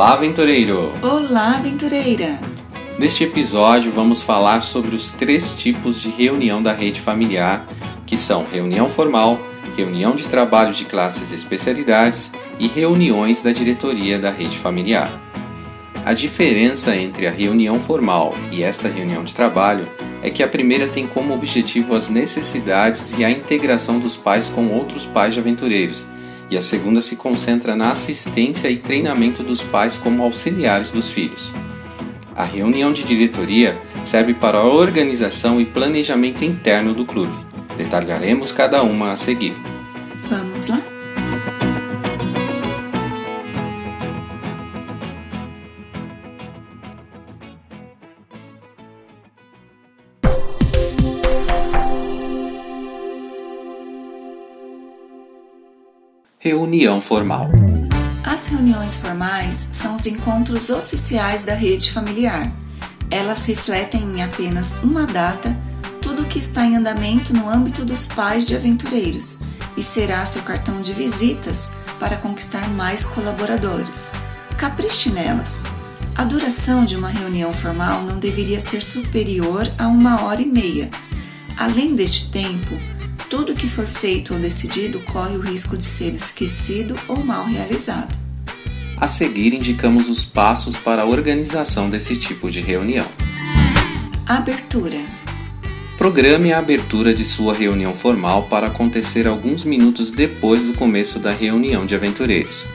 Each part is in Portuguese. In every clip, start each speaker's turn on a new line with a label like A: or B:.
A: Olá, aventureiro!
B: Olá, aventureira!
A: Neste episódio, vamos falar sobre os três tipos de reunião da rede familiar, que são reunião formal, reunião de trabalho de classes e especialidades e reuniões da diretoria da rede familiar. A diferença entre a reunião formal e esta reunião de trabalho é que a primeira tem como objetivo as necessidades e a integração dos pais com outros pais de aventureiros, e a segunda se concentra na assistência e treinamento dos pais como auxiliares dos filhos. A reunião de diretoria serve para a organização e planejamento interno do clube. Detalharemos cada uma a seguir.
B: Vamos lá?
A: Reunião formal.
B: As reuniões formais são os encontros oficiais da rede familiar. Elas refletem em apenas uma data tudo o que está em andamento no âmbito dos pais de aventureiros e será seu cartão de visitas para conquistar mais colaboradores. Capriche nelas. A duração de uma reunião formal não deveria ser superior a uma hora e meia. Além deste tempo, tudo que for feito ou decidido corre o risco de ser esquecido ou mal realizado.
A: A seguir, indicamos os passos para a organização desse tipo de reunião.
B: Abertura.
A: Programe a abertura de sua reunião formal para acontecer alguns minutos depois do começo da reunião de aventureiros.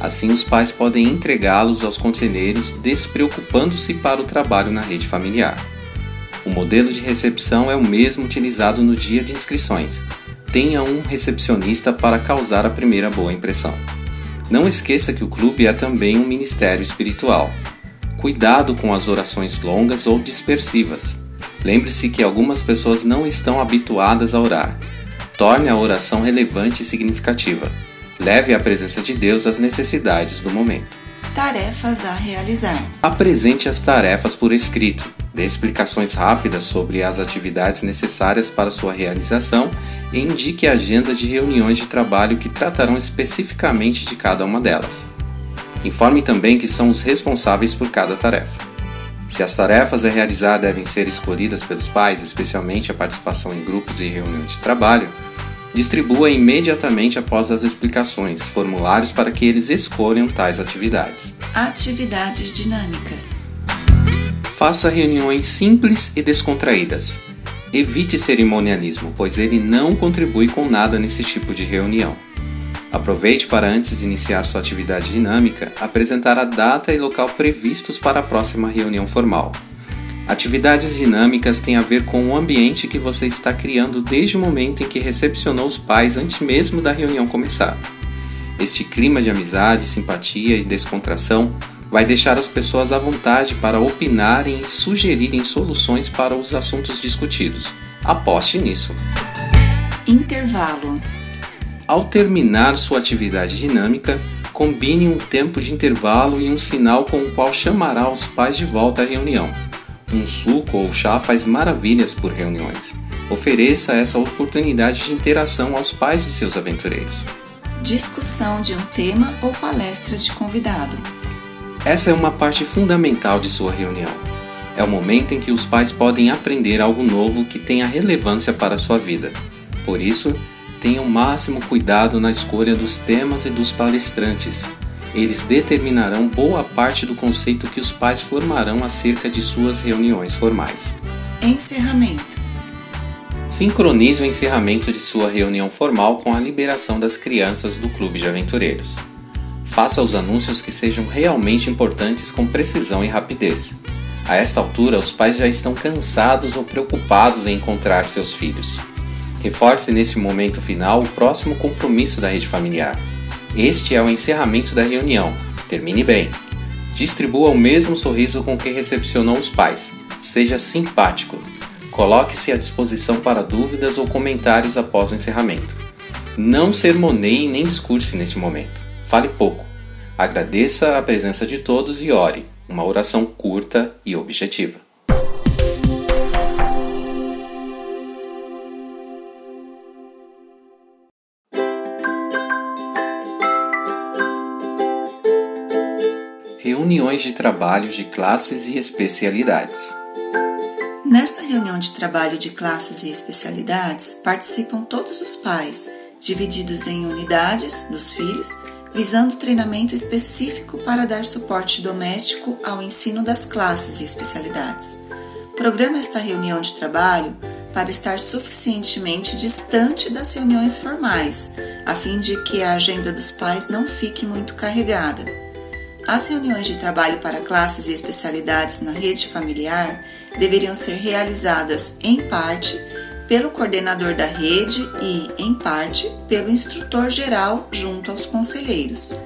A: Assim, os pais podem entregá-los aos conselheiros, despreocupando-se para o trabalho na rede familiar. O modelo de recepção é o mesmo utilizado no dia de inscrições. Tenha um recepcionista para causar a primeira boa impressão. Não esqueça que o clube é também um ministério espiritual. Cuidado com as orações longas ou dispersivas. Lembre-se que algumas pessoas não estão habituadas a orar. Torne a oração relevante e significativa. Leve à presença de Deus as necessidades do momento.
B: Tarefas a realizar.
A: Apresente as tarefas por escrito. Dê explicações rápidas sobre as atividades necessárias para sua realização e indique a agenda de reuniões de trabalho que tratarão especificamente de cada uma delas. Informe também que são os responsáveis por cada tarefa. Se as tarefas a realizar devem ser escolhidas pelos pais, especialmente a participação em grupos e reuniões de trabalho, distribua imediatamente após as explicações formulários para que eles escolham tais atividades.
B: Atividades dinâmicas.
A: Faça reuniões simples e descontraídas. Evite cerimonialismo, pois ele não contribui com nada nesse tipo de reunião. Aproveite para, antes de iniciar sua atividade dinâmica, apresentar a data e local previstos para a próxima reunião formal. Atividades dinâmicas têm a ver com o ambiente que você está criando desde o momento em que recepcionou os pais antes mesmo da reunião começar. Este clima de amizade, simpatia e descontração vai deixar as pessoas à vontade para opinarem e sugerirem soluções para os assuntos discutidos. Aposte nisso.
B: Intervalo.
A: Ao terminar sua atividade dinâmica, combine um tempo de intervalo e um sinal com o qual chamará os pais de volta à reunião. Um suco ou chá faz maravilhas por reuniões. Ofereça essa oportunidade de interação aos pais de seus aventureiros.
B: Discussão de um tema ou palestra de convidado.
A: Essa é uma parte fundamental de sua reunião. É o momento em que os pais podem aprender algo novo que tenha relevância para a sua vida. Por isso, tenha o máximo cuidado na escolha dos temas e dos palestrantes. Eles determinarão boa parte do conceito que os pais formarão acerca de suas reuniões formais.
B: Encerramento.
A: Sincronize o encerramento de sua reunião formal com a liberação das crianças do Clube de Aventureiros. Faça os anúncios que sejam realmente importantes com precisão e rapidez. A esta altura, os pais já estão cansados ou preocupados em encontrar seus filhos. Reforce nesse momento final o próximo compromisso da rede familiar. Este é o encerramento da reunião. Termine bem. Distribua o mesmo sorriso com que recepcionou os pais. Seja simpático. Coloque-se à disposição para dúvidas ou comentários após o encerramento. Não sermoneie nem discurse neste momento. Fale pouco. Agradeça a presença de todos e ore. Uma oração curta e objetiva. reuniões de trabalho de classes e especialidades.
B: Nesta reunião de trabalho de classes e especialidades, participam todos os pais, divididos em unidades dos filhos, visando treinamento específico para dar suporte doméstico ao ensino das classes e especialidades. Programa esta reunião de trabalho para estar suficientemente distante das reuniões formais, a fim de que a agenda dos pais não fique muito carregada. As reuniões de trabalho para classes e especialidades na rede familiar deveriam ser realizadas em parte pelo coordenador da rede e, em parte, pelo instrutor geral junto aos conselheiros.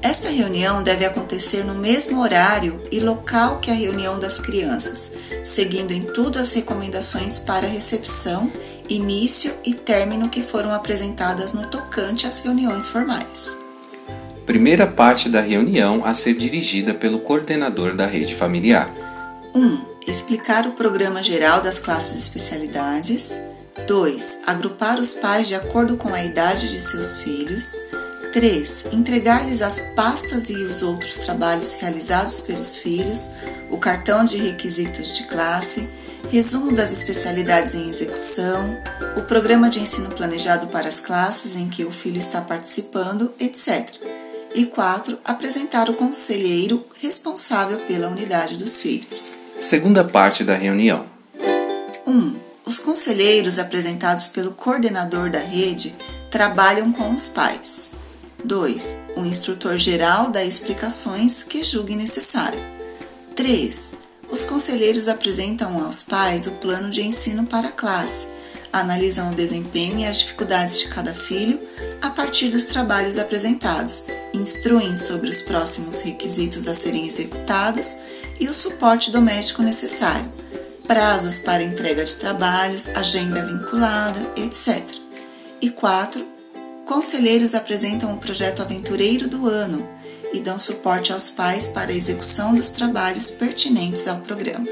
B: Esta reunião deve acontecer no mesmo horário e local que a reunião das crianças, seguindo em tudo as recomendações para recepção, início e término que foram apresentadas no tocante às reuniões formais.
A: Primeira parte da reunião a ser dirigida pelo coordenador da rede familiar.
B: 1. Um, explicar o programa geral das classes de especialidades. 2. Agrupar os pais de acordo com a idade de seus filhos. 3. Entregar-lhes as pastas e os outros trabalhos realizados pelos filhos, o cartão de requisitos de classe, resumo das especialidades em execução, o programa de ensino planejado para as classes em que o filho está participando, etc. E 4. Apresentar o conselheiro responsável pela unidade dos filhos.
A: Segunda parte da reunião.
B: 1. Um, os conselheiros apresentados pelo coordenador da rede trabalham com os pais. 2. O instrutor geral dá explicações que julgue necessário. 3. Os conselheiros apresentam aos pais o plano de ensino para a classe, analisam o desempenho e as dificuldades de cada filho a partir dos trabalhos apresentados, instruem sobre os próximos requisitos a serem executados e o suporte doméstico necessário, prazos para entrega de trabalhos, agenda vinculada, etc. E 4 conselheiros apresentam o projeto aventureiro do ano e dão suporte aos pais para a execução dos trabalhos pertinentes ao programa.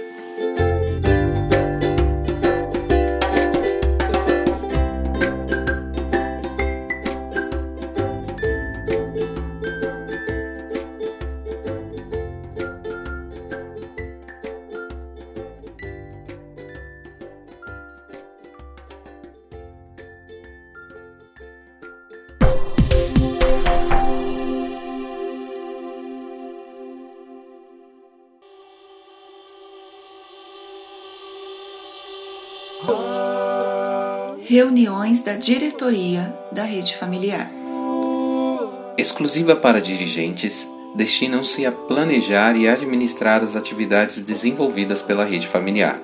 B: Reuniões da diretoria da rede familiar.
A: Exclusiva para dirigentes, destinam-se a planejar e administrar as atividades desenvolvidas pela rede familiar.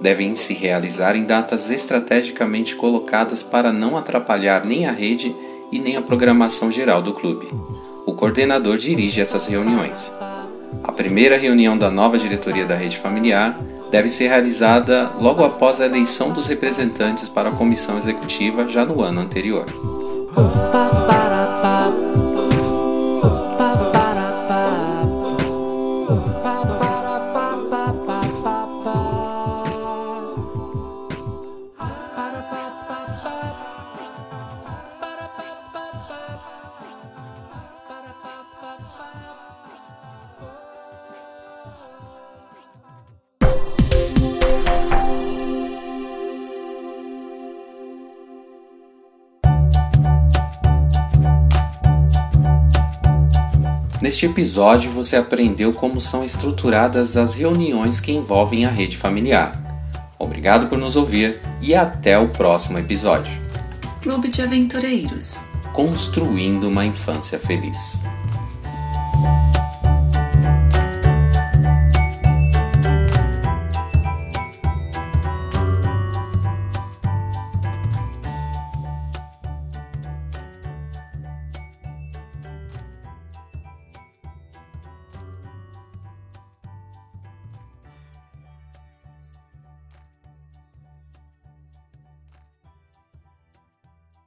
A: Devem se realizar em datas estrategicamente colocadas para não atrapalhar nem a rede e nem a programação geral do clube. O coordenador dirige essas reuniões. A primeira reunião da nova diretoria da rede familiar deve ser realizada logo após a eleição dos representantes para a comissão executiva já no ano anterior. Neste episódio você aprendeu como são estruturadas as reuniões que envolvem a rede familiar. Obrigado por nos ouvir e até o próximo episódio.
B: Clube de Aventureiros
A: Construindo uma Infância Feliz.